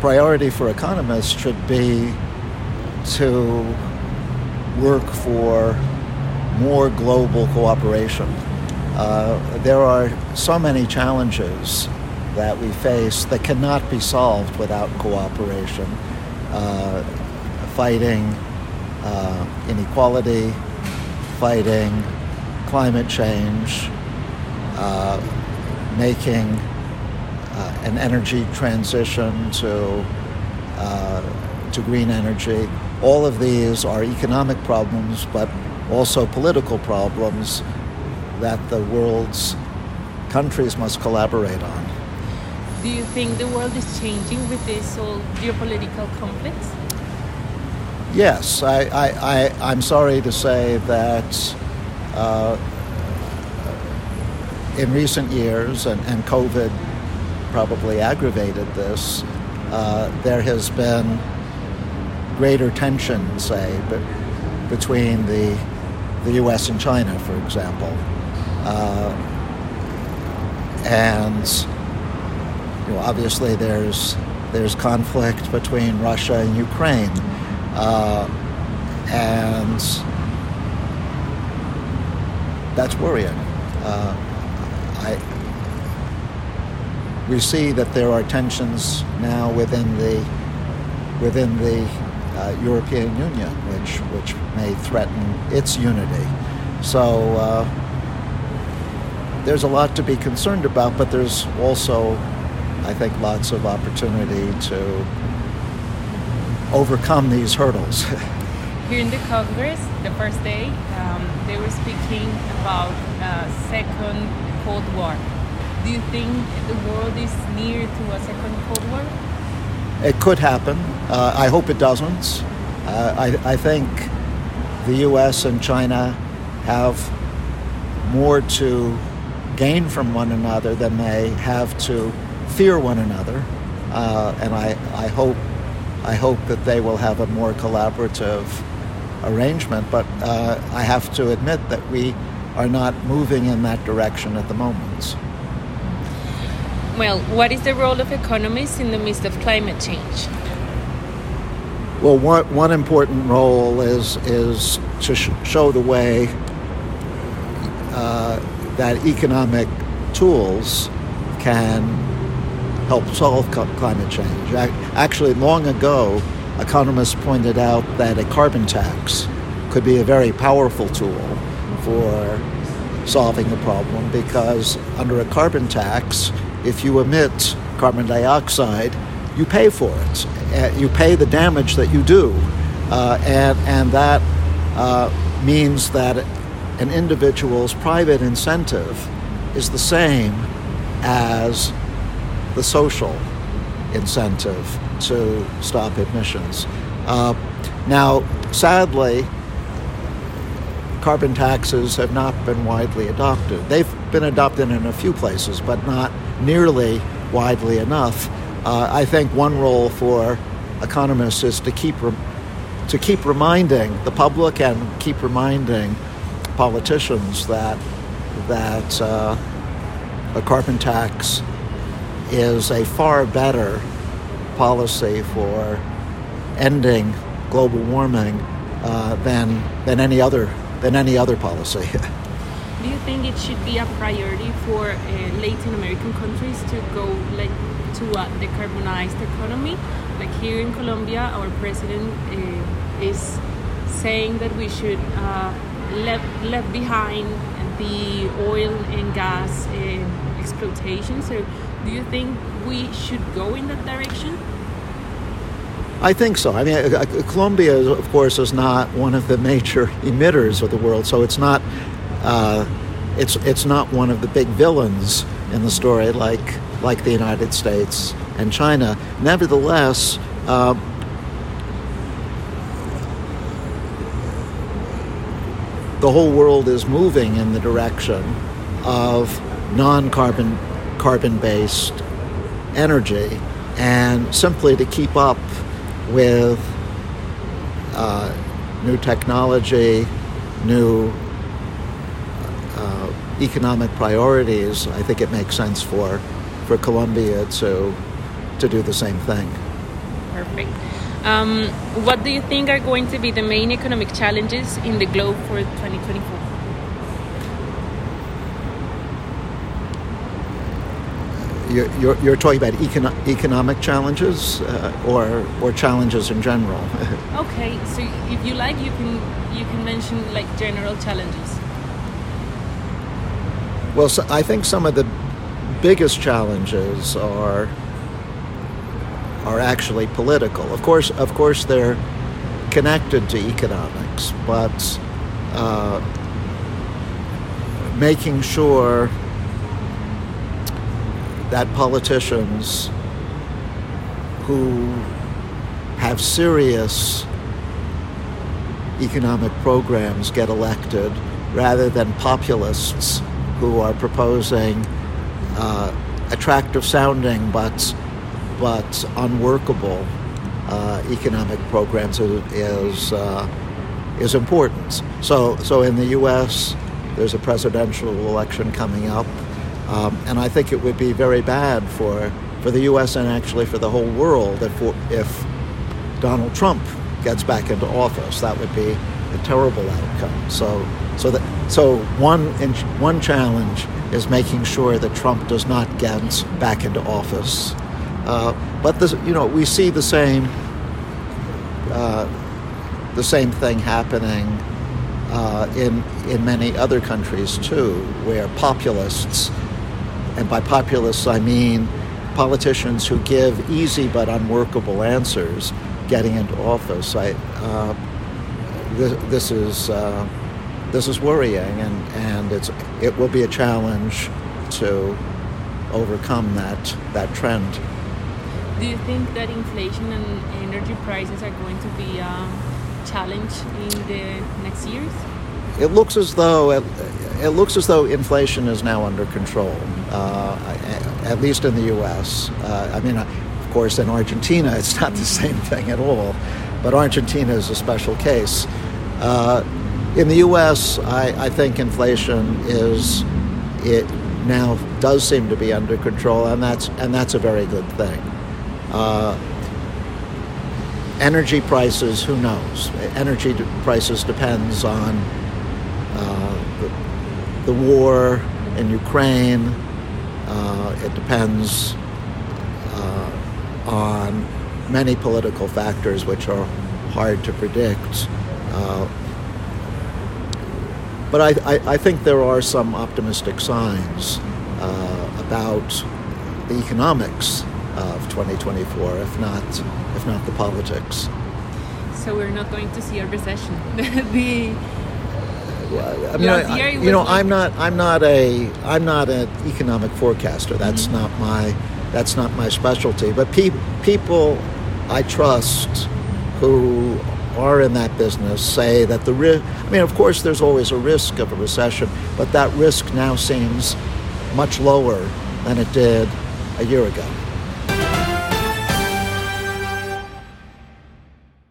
priority for economists should be to work for more global cooperation. Uh, there are so many challenges that we face that cannot be solved without cooperation. Uh, fighting uh, inequality, fighting climate change, uh, making uh, an energy transition to, uh, to green energy. All of these are economic problems, but also political problems that the world's countries must collaborate on. Do you think the world is changing with this whole geopolitical conflicts? Yes, I, I, I, am sorry to say that uh, in recent years, and, and COVID probably aggravated this, uh, there has been greater tension, say, between the, the US and China, for example. Uh, and you know, obviously there's there's conflict between Russia and Ukraine, uh, and that's worrying. Uh, I, we see that there are tensions now within the within the uh, European Union, which which may threaten its unity. So uh, there's a lot to be concerned about, but there's also I think, lots of opportunity to overcome these hurdles. Here in the Congress, the first day, um, they were speaking about uh, second Cold War. Do you think the world is near to a second Cold War? It could happen. Uh, I hope it doesn't. Uh, I, I think the U.S. and China have more to gain from one another than they have to fear one another, uh, and I, I hope I hope that they will have a more collaborative arrangement. But uh, I have to admit that we are not moving in that direction at the moment. Well, what is the role of economists in the midst of climate change? Well, one, one important role is is to sh- show the way uh, that economic tools can help solve climate change. Actually, long ago, economists pointed out that a carbon tax could be a very powerful tool for solving the problem because under a carbon tax, if you emit carbon dioxide, you pay for it. Uh, you pay the damage that you do. Uh, and, and that uh, means that an individual's private incentive is the same as the social incentive to stop emissions. Uh, now, sadly, carbon taxes have not been widely adopted. They've been adopted in a few places, but not nearly widely enough. Uh, I think one role for economists is to keep re- to keep reminding the public and keep reminding politicians that that uh, a carbon tax is a far better policy for ending global warming uh, than than any other than any other policy. Do you think it should be a priority for uh, Latin American countries to go like to a decarbonized economy? Like here in Colombia, our president uh, is saying that we should uh, left left behind the oil and gas uh, exploitation. So do you think we should go in that direction? I think so. I mean, uh, uh, Colombia, of course, is not one of the major emitters of the world, so it's not uh, it's it's not one of the big villains in the story, like like the United States and China. Nevertheless. Uh, the whole world is moving in the direction of non-carbon carbon based energy and simply to keep up with uh, new technology, new economic priorities, I think it makes sense for, for Colombia to, to do the same thing. Perfect. Um, what do you think are going to be the main economic challenges in the globe for 2024? You're, you're, you're talking about econo- economic challenges uh, or, or challenges in general? okay, so if you like, you can, you can mention like general challenges. Well, so I think some of the biggest challenges are are actually political. Of course, of course, they're connected to economics, but uh, making sure that politicians who have serious economic programs get elected rather than populists who are proposing uh, attractive sounding but but unworkable uh, economic programs is is, uh, is important. So so in the U.S. there's a presidential election coming up, um, and I think it would be very bad for for the U.S. and actually for the whole world if if Donald Trump gets back into office. That would be a terrible outcome. So so that so one one challenge is making sure that Trump does not get back into office. Uh, but this, you know, we see the same uh, the same thing happening uh, in in many other countries too, where populists, and by populists I mean politicians who give easy but unworkable answers, getting into office. I, uh, this, this is uh, this is worrying, and, and it's it will be a challenge to overcome that that trend. Do you think that inflation and energy prices are going to be a challenge in the next years? It looks as though it, it looks as though inflation is now under control, uh, at least in the U.S. Uh, I mean, of course, in Argentina, it's not the same thing at all, but Argentina is a special case. Uh, in the U.S., I, I, think inflation is it now does seem to be under control, and that's and that's a very good thing. Uh, energy prices, who knows? Energy prices depends on uh, the, the, war in Ukraine. Uh, it depends uh, on many political factors which are hard to predict. But I, I, I, think there are some optimistic signs uh, about the economics of 2024, if not, if not the politics. So we're not going to see a recession. the I mean, I, you know, like I'm not, I'm not a, I'm not an economic forecaster. That's mm-hmm. not my, that's not my specialty. But pe- people I trust who are in that business say that the risk, I mean, of course, there's always a risk of a recession, but that risk now seems much lower than it did a year ago.